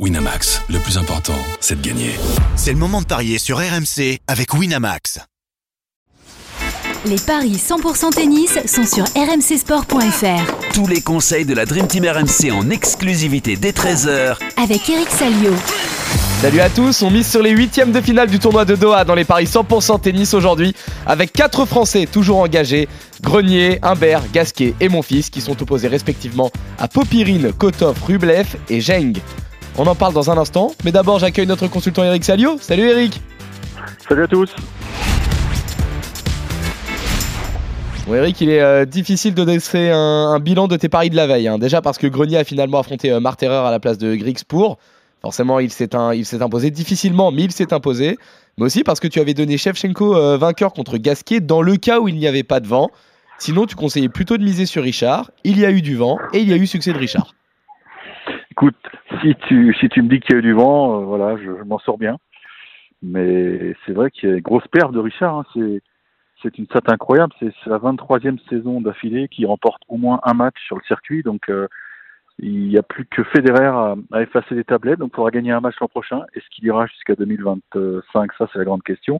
Winamax, le plus important, c'est de gagner. C'est le moment de parier sur RMC avec Winamax. Les paris 100% tennis sont sur rmcsport.fr. Tous les conseils de la Dream Team RMC en exclusivité dès 13h Avec Eric Salio. Salut à tous, on mise sur les huitièmes de finale du tournoi de Doha dans les paris 100% tennis aujourd'hui avec quatre Français toujours engagés, Grenier, Humbert, Gasquet et mon fils qui sont opposés respectivement à Popirine, Kotov, Rublev et Zheng. On en parle dans un instant, mais d'abord j'accueille notre consultant Eric Salio. Salut Eric Salut à tous Bon Eric, il est euh, difficile de dresser un, bilan de tes paris de la veille. Hein. Déjà parce que Grenier a finalement affronté euh, Marterer à la place de Griggspoor. Forcément, il s'est, imposé difficilement, mais il s'est imposé. Mais aussi parce que tu avais donné Shevchenko euh, vainqueur contre Gasquet dans le cas où il n'y avait pas de vent. Sinon, tu conseillais plutôt de miser sur Richard. Il y a eu du vent et il y a eu succès de Richard. Écoute, si tu, si tu me dis qu'il y a eu du vent, euh, voilà, je, m'en sors bien. Mais c'est vrai qu'il y a une grosse perte de Richard. Hein. C'est, une stat incroyable. C'est, la 23e saison d'affilée qui remporte au moins un match sur le circuit. Donc, euh, il n'y a plus que Federer à, effacer les tablettes. Donc, il faudra gagner un match l'an prochain. Est-ce qu'il ira jusqu'à 2025 Ça, c'est la grande question.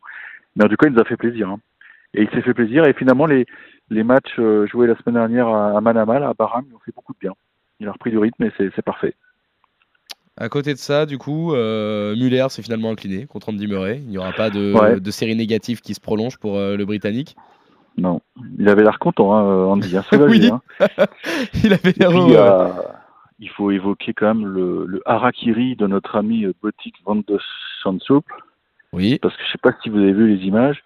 Mais en tout cas, il nous a fait plaisir. Hein. Et il s'est fait plaisir. Et finalement, les, matchs euh, joués la semaine dernière à, Manama, à Bahram, ils ont fait beaucoup de bien. Il a repris du rythme et c'est parfait. À côté de ça, du coup, euh, Muller s'est finalement incliné contre Andy Murray. Il n'y aura pas de, de, série négative qui se prolonge pour euh, le Britannique. Non, il avait l'air content, hein, euh, Andy. Hein, oui, hein. il avait l'air Il faut évoquer quand même le, le harakiri de notre ami Botik Van de Sansup. Oui. Parce que je ne sais pas si vous avez vu les images.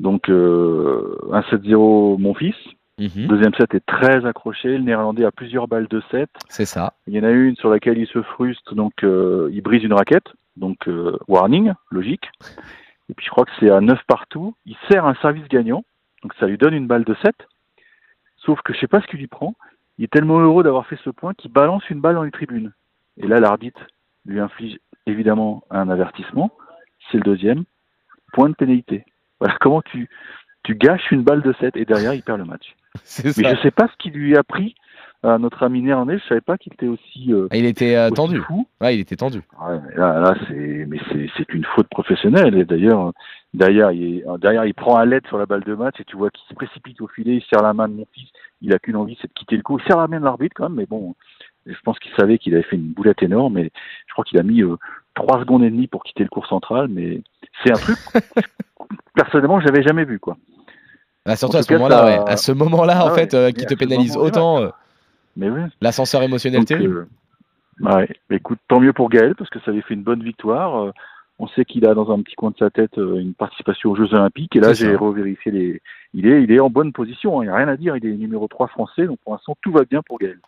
Donc, un 7-0 mon fils. Mhm. Deuxième set est très accroché. Le Néerlandais a plusieurs balles de set. C'est ça. Il y en a une sur laquelle il se frustre, donc euh, il brise une raquette. Donc euh, warning, logique. Et puis je crois que c'est à 9 partout. Il sert un service gagnant, donc ça lui donne une balle de 7. Sauf que je sais pas ce qu'il lui prend. Il est tellement heureux d'avoir fait ce point qu'il balance une balle dans les tribunes. Et là, l'arbitre lui inflige évidemment un avertissement. C'est le deuxième. Point de pénalité. Voilà comment tu, tu gâches une balle de 7 et derrière il perd le match. Mais je sais pas ce qui lui a pris à notre ami néerlandais. Je savais pas qu'il était aussi. Euh, ah, il était euh, tendu. Ouais, il était tendu. Ouais, mais là, là c'est, mais c'est, c'est une faute professionnelle. Et d'ailleurs, derrière, il, derrière, il prend un l'aide sur la balle de match et tu vois qu'il se précipite au filet. Il serre la main de mon fils. Il a qu'une envie, c'est de quitter le coup. Il serre la main de l'arbitre quand même, mais bon. Je pense qu'il savait qu'il avait fait une boulette énorme, mais je crois qu'il a mis euh, trois secondes et demie pour quitter le cours central. Mais c'est un truc personnellement, j'avais jamais vu quoi. Bah, surtout à ce moment-là, à ce moment-là, en ah fait, euh, qui te pénalise autant. Euh, mais oui. L'ascenseur émotionnel terrible. Euh, ouais. écoute, tant mieux pour Gaël parce que ça avait fait une bonne victoire. on sait qu'il a dans un petit coin de sa tête une participation aux Jeux Olympiques. Et là, j'ai revérifié les. Il est, il est en bonne position. Hein. Il n'y a rien à dire. Il est numéro 3 français. Donc pour l'instant, tout va bien pour Gaël.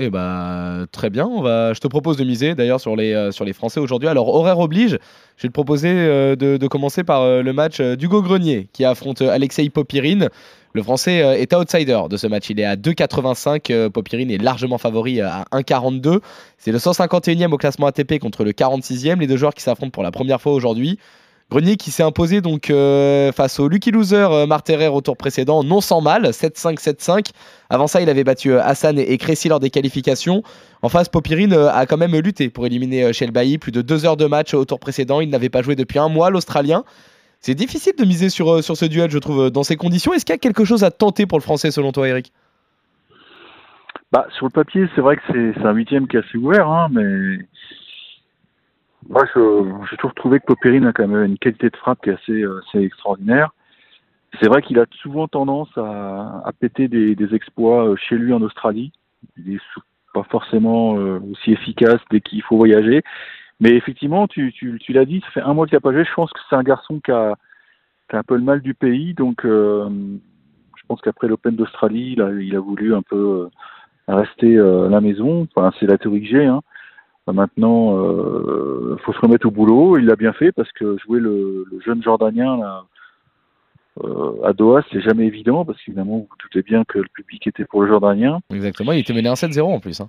Eh bah, très bien. On je te propose de miser d'ailleurs sur les, euh, sur les Français aujourd'hui. Alors, horaire oblige, je vais te proposer euh, de, commencer par euh, le match d'Hugo Grenier qui affronte Alexei Popirine. Le Français est outsider de ce match. Il est à 2,85. Popirine est largement favori à 1,42. C'est le 151e au classement ATP contre le 46e. Les deux joueurs qui s'affrontent pour la première fois aujourd'hui. Grenier qui s'est imposé donc euh, face au Lucky Loser euh, Marterer au tour précédent, non sans mal, 7-5, 7-5. Avant ça, il avait battu euh, Hassan et, Crécy lors des qualifications. En face, Popirine a quand même lutté pour éliminer Shelbaï. Plus de deux heures de match au tour précédent. Il n'avait pas joué depuis un mois, l'Australien. C'est difficile de miser sur, sur ce duel, je trouve, dans ces conditions. Est-ce qu'il y a quelque chose à tenter pour le Français, selon toi, Eric? Bah, Sur le papier, c'est vrai que c'est un huitième qui est assez ouvert, hein, mais moi, j'ai toujours trouvé que Popperine a quand même une qualité de frappe qui est assez, euh, assez extraordinaire. C'est vrai qu'il a souvent tendance à, à péter des, des, exploits euh, chez lui en Australie. Il est pas forcément euh, aussi efficace dès qu'il faut voyager. Mais effectivement, tu, tu, tu l'as dit, ça fait un mois qu'il n'a pas joué. Je pense que c'est un garçon qui a, qui a, un peu le mal du pays. Donc, euh, je pense qu'après l'Open d'Australie, il a, il a voulu un peu rester à la maison. Enfin, c'est la théorie que j'ai. Hein. Bah, maintenant, il euh, faut se remettre au boulot. Il l'a bien fait parce que jouer le, jeune Jordanien là, euh, à Doha, c'est jamais évident parce qu'évidemment, vous doutez bien que le public était pour le Jordanien. Exactement, il était mené 1-7-0 en plus. Hein.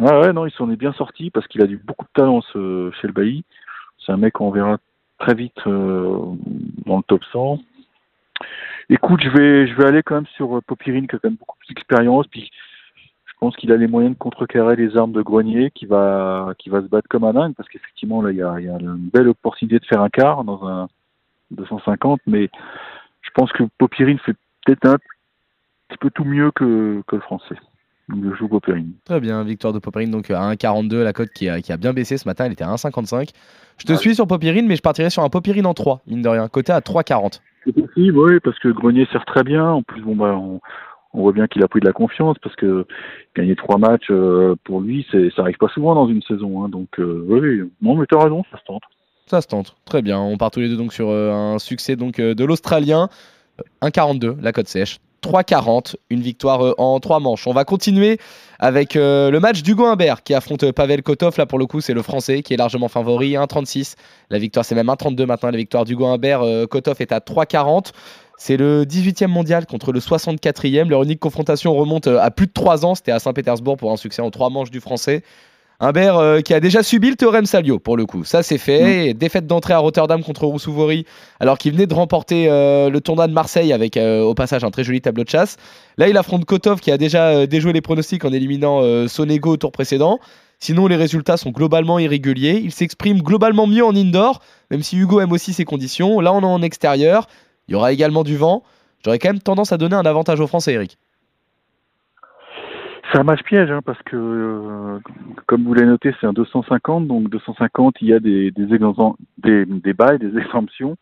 Ouais, ouais, non, il s'en est bien sorti parce qu'il a du beaucoup de talent ce, chez le Bailly. C'est un mec qu'on verra très vite euh, dans le top 100. Écoute, je vais, je vais aller quand même sur Popirine qui a quand même beaucoup plus d'expérience. Puis pense qu'il a les moyens de contrecarrer les armes de Grenier, qui va, qui va se battre comme un dingue, parce qu'effectivement, là, il y a, y a une belle opportunité de faire un quart dans un 250, mais je pense que Popirine fait peut-être un petit peu tout mieux que, que le français. Donc, je joue Popirine. Très bien, victoire de Popirine, donc à 1,42, la cote qui a, qui a bien baissé ce matin, elle était à 1,55. Je te suis sur Popirine, mais je partirais sur un Popirine en 3, mine de rien, côté à 3,40. C'est possible, oui, parce que Grenier sert très bien. En plus, bon, bah, on, on voit bien qu'il a pris de la confiance, parce que gagner trois matchs, euh, pour lui, ça arrive pas souvent dans une saison. Hein, donc, euh, oui, non, mais t'as raison, ça se tente. Ça se tente, très bien. On part tous les deux donc sur euh, un succès donc de l'Australien. Euh, 1,42 la cote sèche. 3,40, une victoire en 3 manches. On va continuer avec le match d'Hugo Humbert qui affronte Pavel Kotov. Là pour le coup c'est le français qui est largement favori, 1,36. La victoire c'est même 1,32 maintenant. La victoire d'Hugo Humbert, euh, Kotov est à 3,40. C'est le 18e mondial contre le 64e. Leur unique confrontation remonte euh, à plus de 3 ans. C'était à Saint-Pétersbourg pour un succès en 3 manches du français. Humbert euh, qui a déjà subi le théorème Salio pour le coup. Ça c'est fait. Et Défaite d'entrée à Rotterdam contre Roussouvori alors qu'il venait de remporter euh, le tournoi de Marseille avec euh, au passage un très joli tableau de chasse. Là il affronte Kotov qui a déjà déjoué les pronostics en éliminant Sonego au tour précédent. Sinon les résultats sont globalement irréguliers. Il s'exprime globalement mieux en indoor, même si Hugo aime aussi ses conditions. Là on est en extérieur. Il y aura également du vent. J'aurais quand même tendance à donner un avantage aux Français, Eric. C'est un match piège, hein, parce que, euh, comme vous l'avez noté, c'est un 250, donc 250, il y a des, des, exemptions- des, des bails, des exemptions.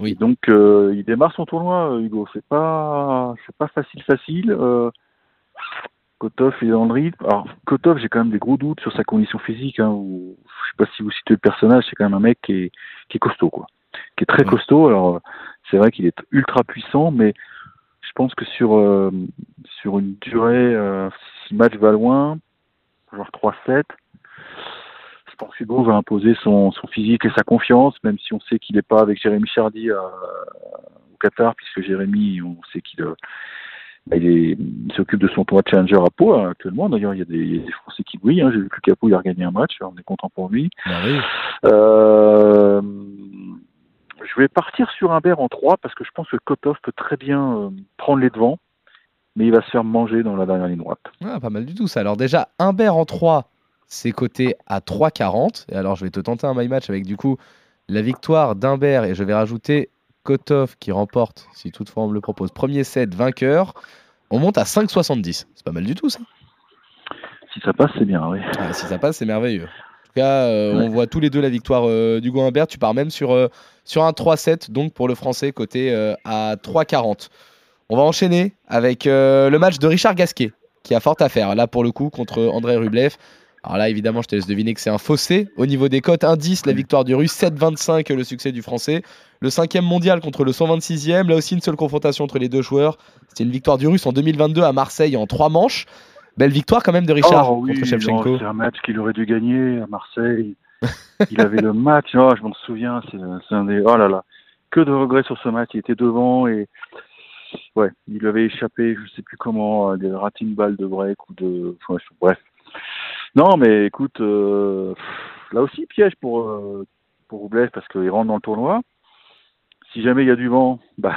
Oui. Donc, euh, il démarre son tournoi, euh, Hugo. C'est pas, c'est pas facile, facile. Euh, Kotov est dans le rythme. Alors, Kotov, j'ai quand même des gros doutes sur sa condition physique. Hein, où- je sais pas si vous citez le personnage, c'est quand même un mec qui est, qui est costaud, quoi. Qui est très Oui. costaud. Alors, c'est vrai qu'il est ultra puissant, mais je pense que sur euh, sur une durée, euh, si le match va loin, genre 3-7, je pense que Hugo va imposer son, son physique et sa confiance, même si on sait qu'il n'est pas avec Jérémy Chardy à- au Qatar, puisque Jérémy, on sait qu'il euh, bah, il s'occupe de son tournoi de challenger à Pau hein, actuellement. D'ailleurs, il y a des, il y a des Français qui brillent. Hein. J'ai vu que Capot il a regagné un match, on est content pour lui. Euh, je vais partir sur un Humbert en 3 parce que je pense que Kotov peut très bien euh, prendre les devants, mais il va se faire manger dans la dernière ligne droite. Ah, pas mal du tout ça. Alors déjà, Humbert en 3, c'est coté à 3,40. Et alors je vais te tenter un my match avec du coup la victoire d'Humbert et je vais rajouter Kotov qui remporte, si toutefois on me le propose, premier set vainqueur. On monte à 5,70. C'est pas mal du tout ça. Si ça passe, c'est bien, oui. Ah, si ça passe, c'est merveilleux. En tout cas, euh, Ouais. on voit tous les deux la victoire euh, d'Hugo Humbert. Tu pars même sur, euh, sur un 3-7, donc pour le français, côté à 3,40. On va enchaîner avec le match de Richard Gasquet, qui a fort à faire, là pour le coup, contre André Rublev. Alors là, évidemment, je te laisse deviner que c'est un fossé. Au niveau des cotes, indice, la victoire du russe, 7-25, le succès du français. Le cinquième mondial contre le 126e. Là aussi, une seule confrontation entre les deux joueurs. C'était une victoire du russe en 2022 à Marseille en trois manches. Belle victoire quand même de Richard Oh, oui, contre Shevchenko. non, c'est un match qu'il aurait dû gagner à Marseille. il avait le match, oh, je m'en souviens, c'est c'est un des. Oh là là, que de regrets sur ce match. Il était devant et ouais, il avait échappé, je sais plus comment, des raté une balle de break ou de. enfin, je- bref. Non, mais écoute, euh, là aussi piège pour euh, pour Roublev parce qu'il rentre dans le tournoi. Si jamais il y a du vent, bah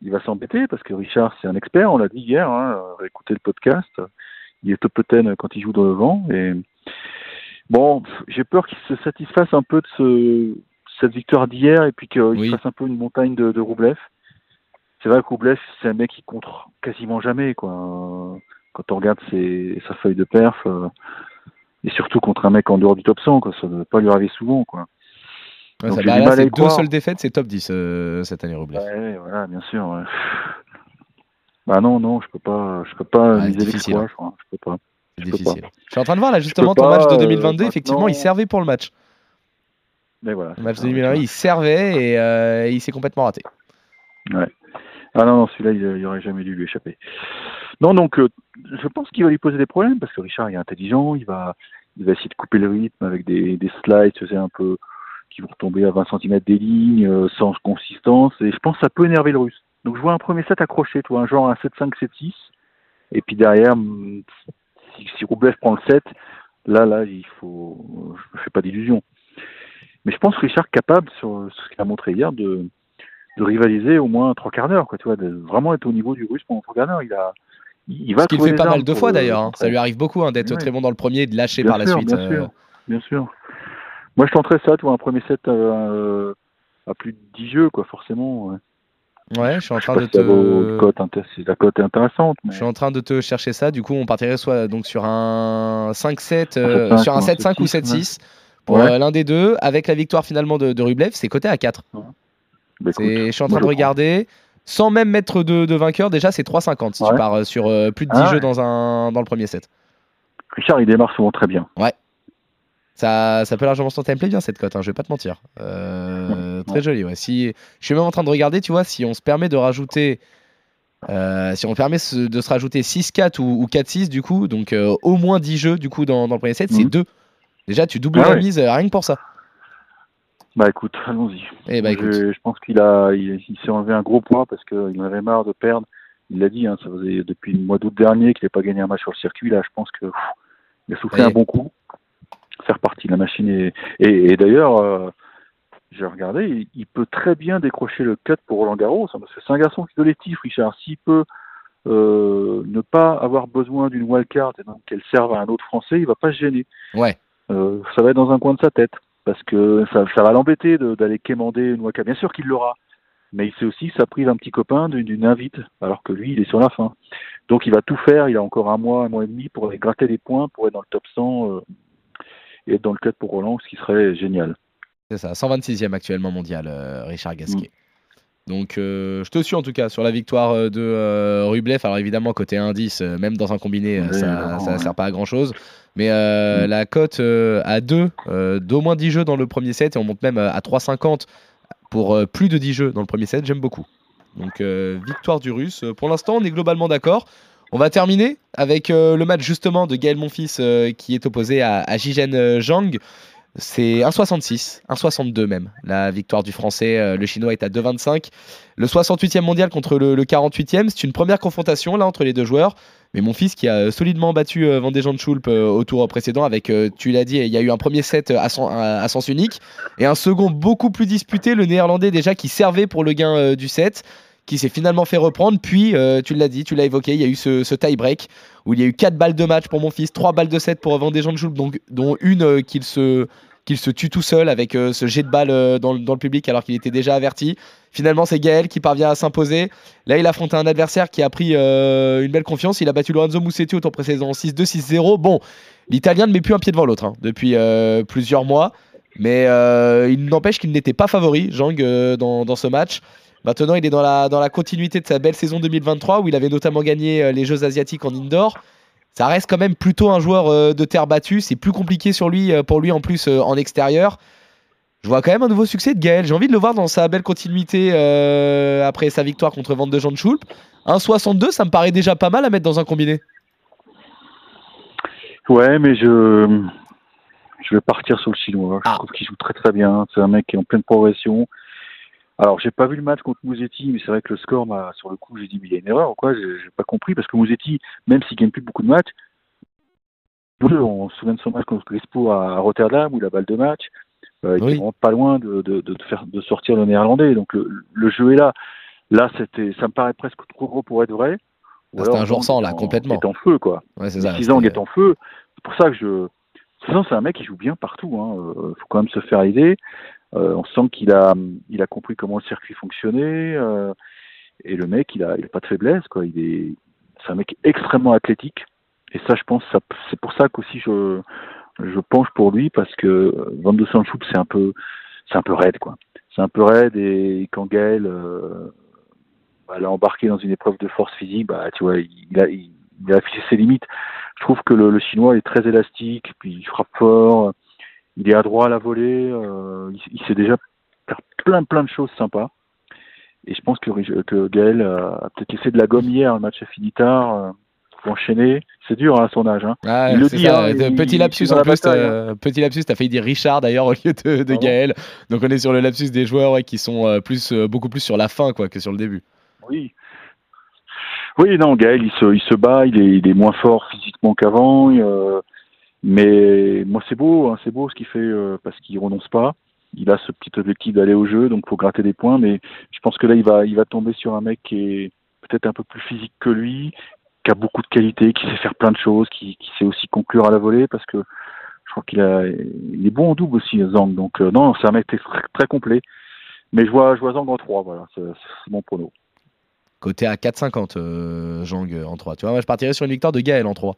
il va s'embêter parce que Richard c'est un expert, on l'a dit hier. Hein, écoutez le podcast il est top 10 quand il joue dans le vent. Et bon, j'ai peur qu'il se satisfasse un peu de ce, cette victoire d'hier et puis qu'il Oui. fasse un peu une montagne de, de Roublev. C'est vrai que Roublev, c'est un mec qui contre quasiment jamais, quoi. Quand on regarde ses, sa feuille de perf, euh, et surtout contre un mec en dehors du top 100, quoi. Ça ne doit pas lui arriver souvent, quoi. Ouais, Donc ça- bah là, deux seules défaites, c'est top 10 euh, cette année, Rublev. Ouais, voilà, bien sûr. ouais. Bah non, non, je peux pas, je peux pas Ouais, miser difficile, l'exploit, je crois. Je peux pas. C'est je peux difficile. Je suis en train de voir là justement ton match de euh, 2022. effectivement, il servait pour le match. Mais voilà. Le match de c'est ça, 2022, il servait et euh, il s'est complètement raté. Ah non, non, celui-là, il, il aurait jamais dû lui échapper. Non, donc, euh, je pense qu'il va lui poser des problèmes parce que Richard, il est intelligent, il va, il va essayer de couper le rythme avec des, des slides, sais, un peu, qui vont tomber à 20 cm des lignes, euh, sans consistance, et je pense que ça peut énerver le russe. Donc, je vois un premier set accroché, tu vois, un genre un 7-5, 7-6, et puis derrière, hum, si, si Roublev prend le 7, là, là, il faut, je me fais pas d'illusions. Mais je pense que Richard est capable, sur ce qu'il a montré hier, de, de rivaliser au moins trois quarts d'heure, quoi, tu vois, de vraiment être au niveau du russe pendant trois quarts d'heure. Il a, il va Ce qu'il fait pas mal de fois le d'ailleurs. hein. Ça lui arrive beaucoup hein, d'être Ouais. très bon dans le premier et de lâcher Bien par la suite. Bien euh. sûr, bien sûr. Moi, je tenterais ça, tu vois, un premier set euh, à plus de 10 jeux, quoi, forcément. Ouais. Ouais, je suis en train de si vaut te. cote intér- si la cote est intéressante. Mais... Je suis en train de te chercher ça. Du coup, on partirait soit donc sur un 5-7, euh, 7-5 sur un ou un 7-5 ou 7-6, 7-6 pour Ouais. euh, l'un des deux, avec la victoire finalement de, de Rublev, c'est coté à 4. Bah, écoute, C'est- Je suis en train de regarder. Sans même mettre de, de vainqueur, déjà c'est 3,50 si tu Ouais. pars euh, sur euh, plus de 10 Ah jeux ouais. dans, un, dans le premier set. Richard, il démarre souvent très bien. Ça, ça peut largement se tenter. Elle me plaît bien cette cote, hein, je vais pas te mentir. Euh, Très joli, ouais. Si, je suis même en train de regarder, tu vois, si on se permet de rajouter. euh, si on permet se- de se rajouter 6-4 ou, ou 4-6 du coup, donc euh, au moins 10 jeux du coup dans, dans le premier set, c'est Mhm. 2. Déjà tu doubles Ah la mise rien que pour ça. Bah écoute, allons-y. Eh bah je, je pense qu'il a, il, il s'est enlevé un gros poids parce qu'il en avait marre de perdre. Il l'a dit, hein, ça faisait depuis le mois d'août dernier qu'il n'avait pas gagné un match sur le circuit. Là, je pense que pff, il a soufflé Ouais. un bon coup. Faire partie de la machine. Et, et, et d'ailleurs, euh, j'ai regardé, il, il peut très bien décrocher le cut pour Roland Garros. hein, parce que c'est un garçon qui collectif, Richard. S'il peut euh, ne pas avoir besoin d'une wildcard et donc qu'elle serve à un autre Français, il va pas se gêner. Ouais. Euh, ça va être dans un coin de sa tête parce que ça, ça va l'embêter d'aller quémander une waka. Bien sûr qu'il l'aura, mais il sait aussi que ça prive un petit copain d'une- d'une invite, alors que lui, il est sur la fin. Donc il va tout faire. Il a encore un mois, un mois et demi pour aller gratter des points, pour être dans le top 100 euh, et être dans le cut pour Roland, ce qui serait génial. C'est ça, 126e actuellement mondial, euh, Richard Gasquet. Mm. Donc euh, je te suis en tout cas sur la victoire euh, de euh, Rublev. Alors évidemment côté indice, euh, même dans un combiné, Oui, ça ouais. sert pas à grand chose. Mais Mm. la cote à 2 d'au moins 10 jeux dans le premier set et on monte même à 3,50 pour plus de 10 jeux dans le premier set, j'aime beaucoup. Donc victoire du russe. Pour l'instant on est globalement d'accord. On va terminer avec euh, le match justement de Gaël Monfils euh, qui est opposé à, à Jigen euh, Zhang. C'est 1,66, 1,62 même. La victoire du français, le chinois est à 2,25. Le 68e mondial contre le, le 48e, c'est une première confrontation là entre les deux joueurs. Mais mon fils qui a solidement battu euh, Van Schulp au tour précédent avec, tu l'as dit, il y a eu un premier set à, sen- à- à sens unique et un second beaucoup plus disputé, le néerlandais déjà qui servait pour le gain du set, qui s'est finalement fait reprendre. Puis, euh, tu l'as dit, tu l'as évoqué, il y a eu ce, ce tie-break où il y a eu 4 balles de match pour mon fils, 3 balles de set pour Van de donc, dont une euh, qu'il se tue tout seul avec euh, ce jet de balle dans, le- public alors qu'il était déjà averti. Finalement, c'est Gaël qui parvient à s'imposer. Là, il affronte un adversaire qui a pris une belle confiance. Il a battu Lorenzo Musetti au tour précédent 6-2, 6-0. Bon, l'Italien ne met plus un pied devant l'autre hein, depuis plusieurs mois. Mais il n'empêche qu'il n'était pas favori, euh, dans, dans ce match. Maintenant, il est dans la, dans la continuité de sa belle saison 2023 où il avait notamment gagné euh, les Jeux asiatiques en indoor. Ça reste quand même plutôt un joueur euh, de terre battue. C'est plus compliqué sur lui, euh, pour lui en plus en extérieur. Je vois quand même un nouveau succès de Gaël. J'ai envie de le voir dans sa belle continuité euh, après sa victoire contre Van de Jean Schulp. 1,62, ça me paraît déjà pas mal à mettre dans un combiné. Ouais, mais je je vais partir sur le chinois. Je Ah. trouve qu'il joue très très bien. C'est un mec qui est en pleine progression. Alors, j'ai pas vu le match contre Mouzetti, mais c'est vrai que le score m'a, sur le coup, j'ai dit, mais il y a une erreur ou quoi? J'ai j'ai pas compris parce que Mouzetti, même s'il gagne plus beaucoup de matchs, on se souvient de son match contre Crespo à Rotterdam où la balle de match, euh, il Oui. vraiment pas loin de, de, de, faire, de sortir le néerlandais. Donc, le, le jeu est là. Là, c'était, ça me paraît presque trop gros pour être vrai. Ou c'était alors, un jour sans, là, en- complètement. est en feu, quoi. Ouais, c'est ça. C'était- est en feu. C'est pour ça que je. Sinon, c'est un mec qui joue bien partout. Hein. Euh, faut quand même se faire aider. Euh, on sent qu'il a, il a compris comment le circuit fonctionnait. euh, et le mec, il a, il pas de faiblesse. Quoi. Il est, c'est un mec extrêmement athlétique. Et ça, je pense, c'est pour ça qu'aussi je, je penche pour lui parce que Van de Sanchouk, c'est un peu, c'est un peu raide, quoi. C'est un peu raide et quand Gaël euh, bah, l'a embarqué dans une épreuve de force physique, bah, tu vois, il a affiché ses limites. Je trouve que le, le chinois est très élastique, puis il frappe fort, il est adroit à la volée, euh, il, il sait déjà faire plein plein de choses sympas. Et je pense que, Gaël a, peut-être laissé de la gomme hier, le match a fini tard, euh, pour enchaîner. C'est dur hein, à son âge. Hein. Ah, Il le dit, hein, il- petit lapsus est en plus. euh, petit lapsus, t'as failli dire Richard d'ailleurs au lieu de, de Ah bon Gaël. Donc on est sur le lapsus des joueurs ouais, qui sont euh, plus, euh, beaucoup plus sur la fin quoi, que sur le début. Oui. Oui, non, Gaël, il se, il se bat, il est, il est moins fort physiquement qu'avant, euh, mais moi c'est beau, hein, c'est beau ce qu'il fait euh, parce qu'il renonce pas. Il a ce petit objectif d'aller au jeu, donc faut gratter des points, mais je pense que là il va, il va tomber sur un mec qui est peut-être un peu plus physique que lui, qui a beaucoup de qualité, qui sait faire plein de choses, qui, sait aussi conclure à la volée parce que je crois qu'il a, il est bon en double aussi, Zhang. Donc euh, non, c'est un mec très, très complet. Mais je vois, je vois Zhang en 3, voilà, c'est mon prono. Côté à 4,50, euh, Jang euh, en 3. Tu vois, moi je partirais sur une victoire de Gaël en 3.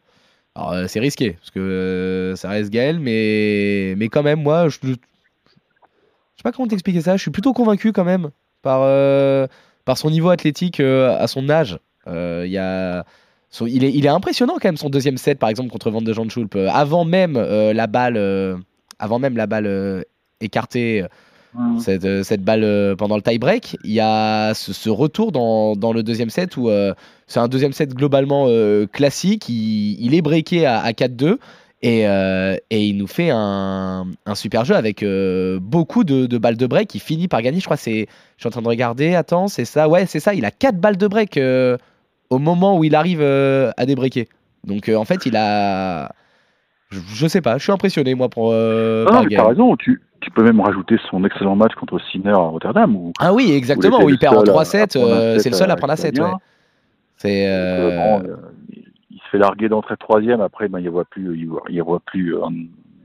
Alors euh, c'est risqué, parce que euh, ça reste Gaël, mais, mais quand même, moi, je, je sais pas comment t'expliquer ça, je suis plutôt convaincu quand même par, euh, par son niveau athlétique à son âge. Il est, il est impressionnant quand même son deuxième set, par exemple, contre Van de Schulp. Avant même la balle, avant même la balle euh, cette, euh, cette balle euh, pendant le tie-break. Il y a ce, retour dans, le deuxième set où euh, c'est un deuxième set globalement classique. Il, est breaké à, à 4-2 et, il nous fait un, super jeu avec beaucoup de, de balles de break. Il finit par gagner. Je crois c'est. Je suis en train de regarder. Attends, c'est ça. Ouais, c'est ça. Il a 4 balles de break au moment où il arrive à débreaker. Donc en fait, il a. Je, je sais pas, je suis impressionné moi pour. euh, Ah, t'as raison, tu, tu peux même rajouter son excellent match contre Sinner à Rotterdam. Où, Ah oui, exactement, où il perd en le seul à- 3-7, à prendre un euh, c'est le seul à à prendre un 7. Italien. Ouais. C'est. Euh, euh, bon, euh, il se fait larguer d'entrée de troisième, après ben, il ne voit plus, il voit, il voit plus euh,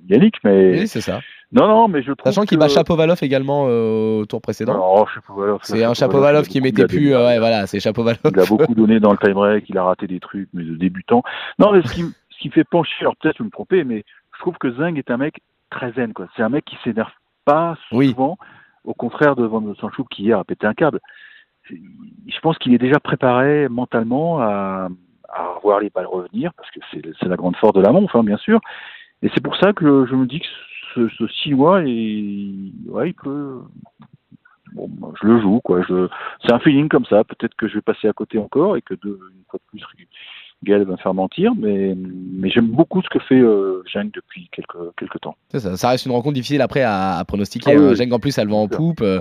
Yannick, mais Oui, c'est ça. non, non, mais je trouve Sachant qu'il que- bat Chapovalov également euh, au tour précédent. Chapovalov, C'est un Chapovalov qui mettait plus. euh, ouais, voilà, c'est Chapovalov. Il a beaucoup donné dans le time break, il a raté des trucs, mais de débutant. Non, mais ce qui, qui me fait pencher, alors peut-être je me tromper, mais je trouve que Zing est un mec très zen, quoi. C'est un mec qui s'énerve pas Oui. souvent, au contraire de Van Sanchou qui hier a pété un câble. Je pense qu'il est déjà préparé mentalement à, à voir les balles revenir, parce que c'est la grande force de la montre, hein, bien sûr. Et c'est pour ça que je me dis que ce, ce Chinois, il, ouais, il peut. Bon, je le joue, quoi. Je, c'est un feeling comme ça. Peut-être que je vais passer à côté encore et que de, une fois de plus, Gaël va me faire mentir, mais, mais j'aime beaucoup ce que fait euh, depuis quelques, quelques temps. Ça, ça reste une rencontre difficile après à, à pronostiquer. Ah oui, hein. en plus, elle va en poupe. euh,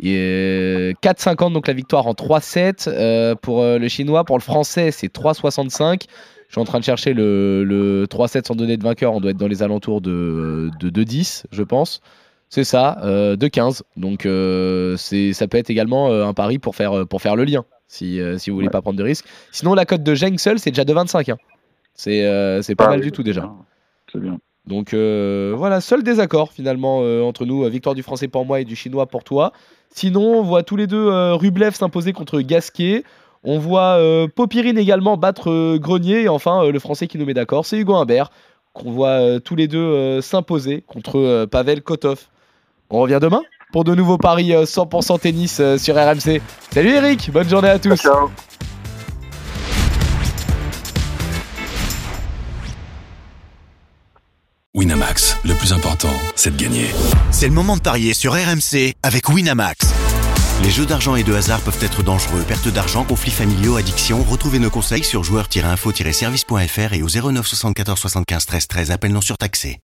il est 4,50 donc la victoire en 3-7 euh, pour euh, le chinois. Pour le français, c'est 3,65. Je suis en train de chercher le, le 3-7 sans donner de vainqueur. On doit être dans les alentours de, de 2-10, je pense. C'est ça, euh, 2-15. Donc euh, ça peut être également euh, un pari pour faire, pour faire le lien, si, euh, si vous voulez Ouais. pas prendre de risques. Sinon, la cote de Zheng seul, c'est déjà 2,25. Hein. C'est, euh, pas Ah mal oui, du tout déjà. bien. C'est bien. Donc euh, voilà, seul désaccord finalement entre nous, victoire du français pour moi et du chinois pour toi. Sinon, on voit tous les deux Rublev s'imposer contre Gasquet. On voit Popirine également battre Grenier. Et enfin, le français qui nous met d'accord, c'est Hugo Humbert, qu'on voit tous les deux s'imposer contre Pavel Kotov. On revient demain? Pour de nouveaux paris euh, 100% tennis euh, sur RMC. Salut Eric, bonne journée à tous. Ciao. Winamax, le plus important, c'est de gagner. C'est le moment de parier sur RMC avec Winamax. Les jeux d'argent et de hasard peuvent être dangereux. Perte d'argent, conflits familiaux, addiction. Retrouvez nos conseils sur joueurs-info-service.fr et au 09 74 75 13 13. Appel non surtaxé.